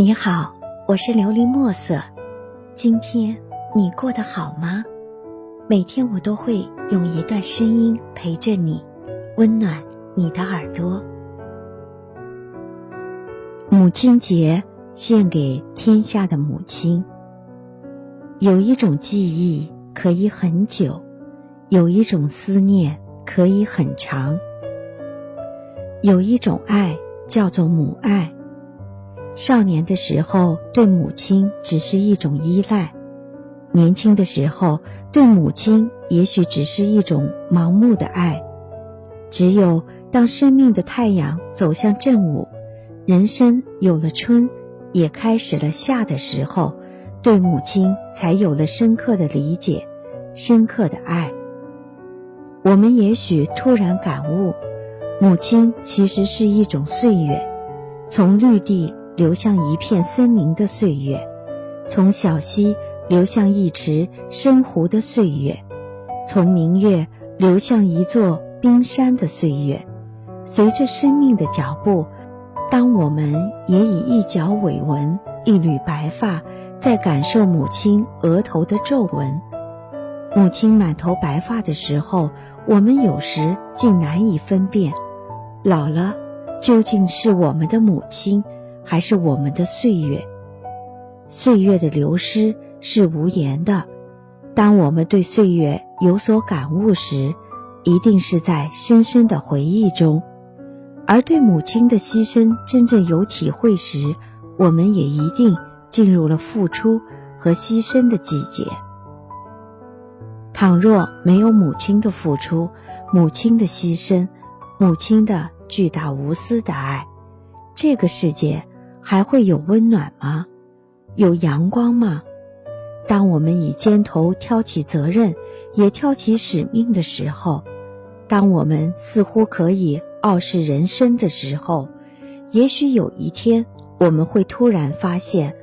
你好，我是琉璃墨色。今天你过得好吗？每天我都会用一段声音陪着你，温暖你的耳朵。母亲节献给天下的母亲。有一种记忆可以很久，有一种思念可以很长，有一种爱叫做母爱。少年的时候，对母亲只是一种依赖；年轻的时候，对母亲也许只是一种盲目的爱。只有当生命的太阳走向正午，人生有了春，也开始了夏的时候，对母亲才有了深刻的理解，深刻的爱。我们也许突然感悟，母亲其实是一种岁月，从绿地。流向一片森林的岁月，从小溪流向一池深湖的岁月，从明月流向一座冰山的岁月。随着生命的脚步，当我们也以一角尾纹、一缕白发，在感受母亲额头的皱纹。母亲满头白发的时候，我们有时竟难以分辨，老了究竟是我们的母亲。还是我们的岁月，岁月的流失是无言的。当我们对岁月有所感悟时，一定是在深深的回忆中；而对母亲的牺牲真正有体会时，我们也一定进入了付出和牺牲的季节。倘若没有母亲的付出、母亲的牺牲、母亲的巨大无私的爱，这个世界。还会有温暖吗？有阳光吗？当我们以肩头挑起责任，也挑起使命的时候，当我们似乎可以傲视人生的时候，也许有一天，我们会突然发现，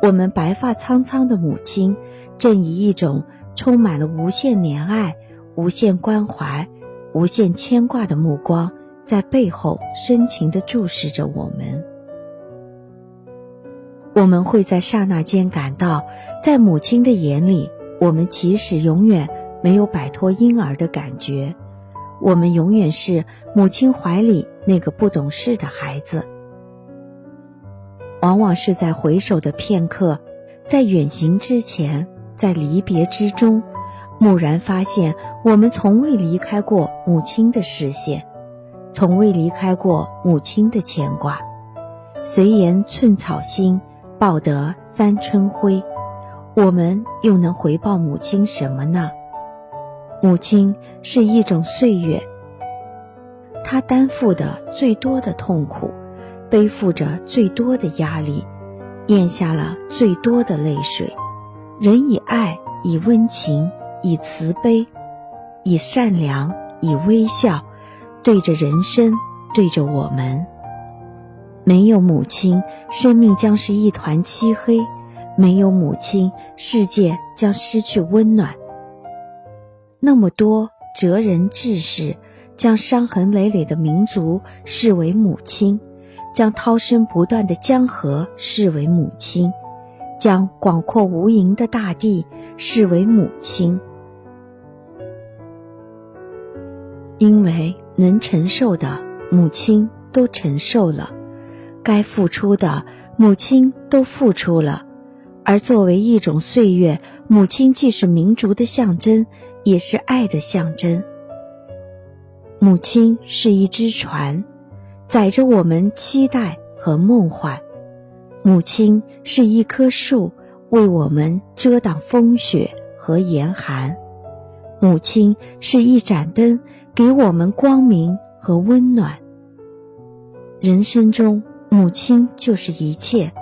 我们白发苍苍的母亲，正以一种充满了无限怜爱、无限关怀、无限牵挂的目光，在背后深情地注视着我们。我们会在刹那间感到，在母亲的眼里，我们其实永远没有摆脱婴儿的感觉，我们永远是母亲怀里那个不懂事的孩子。往往是在回首的片刻，在远行之前，在离别之中，蓦然发现，我们从未离开过母亲的视线，从未离开过母亲的牵挂。随言寸草心。报得三春晖，我们又能回报母亲什么呢？母亲是一种岁月，她担负的最多的痛苦，背负着最多的压力，咽下了最多的泪水。人以爱，以温情，以慈悲，以善良，以微笑，对着人生，对着我们。没有母亲，生命将是一团漆黑；没有母亲，世界将失去温暖。那么多哲人志士，将伤痕累累的民族视为母亲，将涛声不断的江河视为母亲，将广阔无垠的大地视为母亲，因为能承受的，母亲都承受了。该付出的，母亲都付出了；而作为一种岁月，母亲既是民族的象征，也是爱的象征。母亲是一只船，载着我们期待和梦幻；母亲是一棵树，为我们遮挡风雪和严寒；母亲是一盏灯，给我们光明和温暖。人生中。母亲就是一切，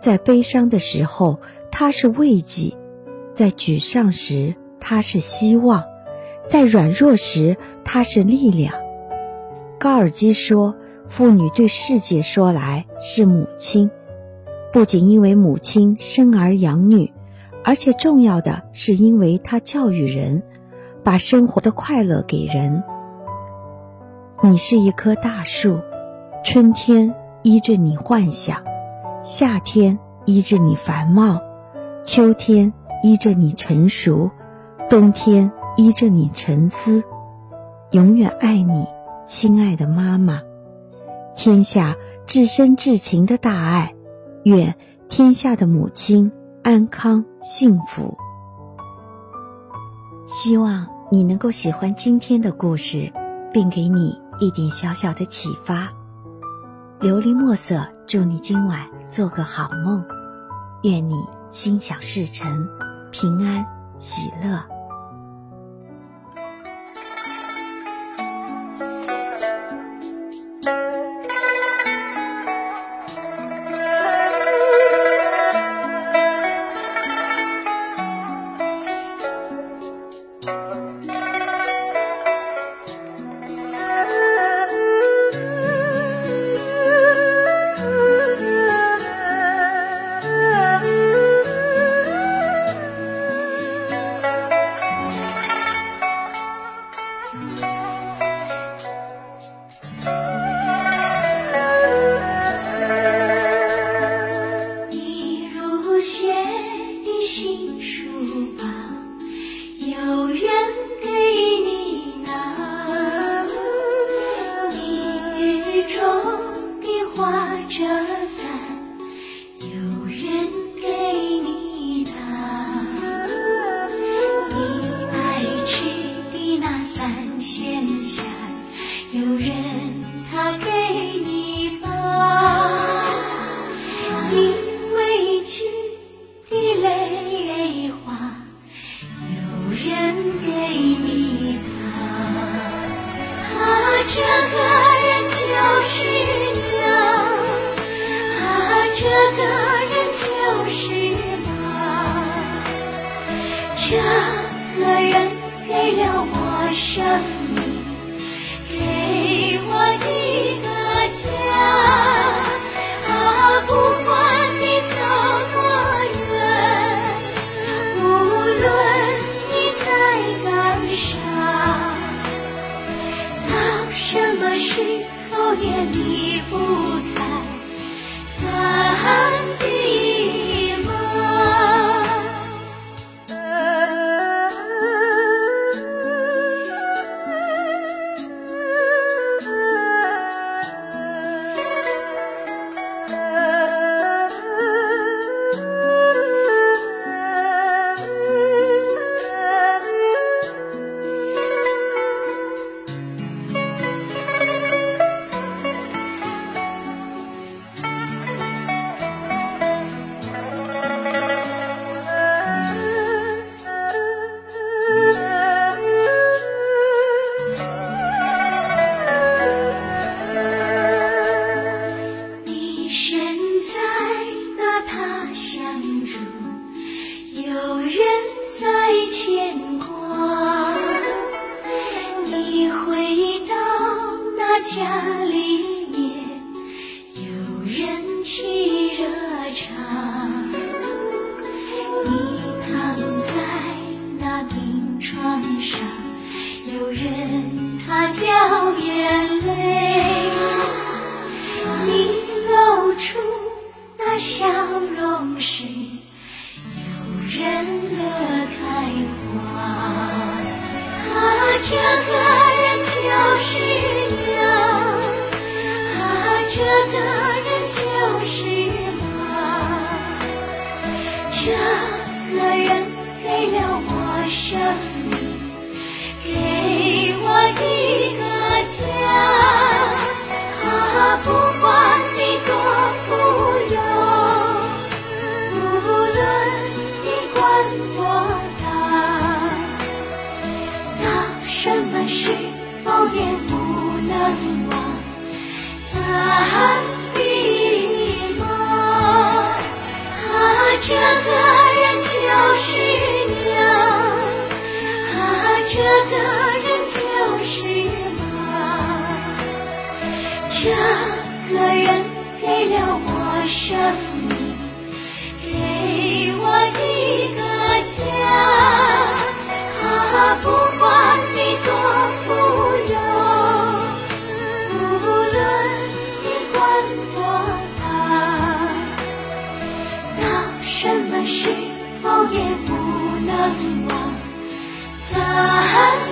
在悲伤的时候，她是慰藉；在沮丧时，她是希望；在软弱时，她是力量。高尔基说：“妇女对世界说来是母亲，不仅因为母亲生儿养女，而且重要的是因为她教育人，把生活的快乐给人。你是一棵大树，春天。”依着你幻想，夏天依着你繁茂，秋天依着你成熟，冬天依着你沉思。永远爱你，亲爱的妈妈。天下至深至情的大爱，愿天下的母亲安康幸福。希望你能够喜欢今天的故事，并给你一点小小的启发。琉璃墨色，祝你今晚做个好梦，愿你心想事成，平安喜乐。生命，给我一个家。啊，不管你走多远，无论你在干啥，到什么时候也离不开的人就是妈，这个人给了我生命，给我一个家，啊，不管。 한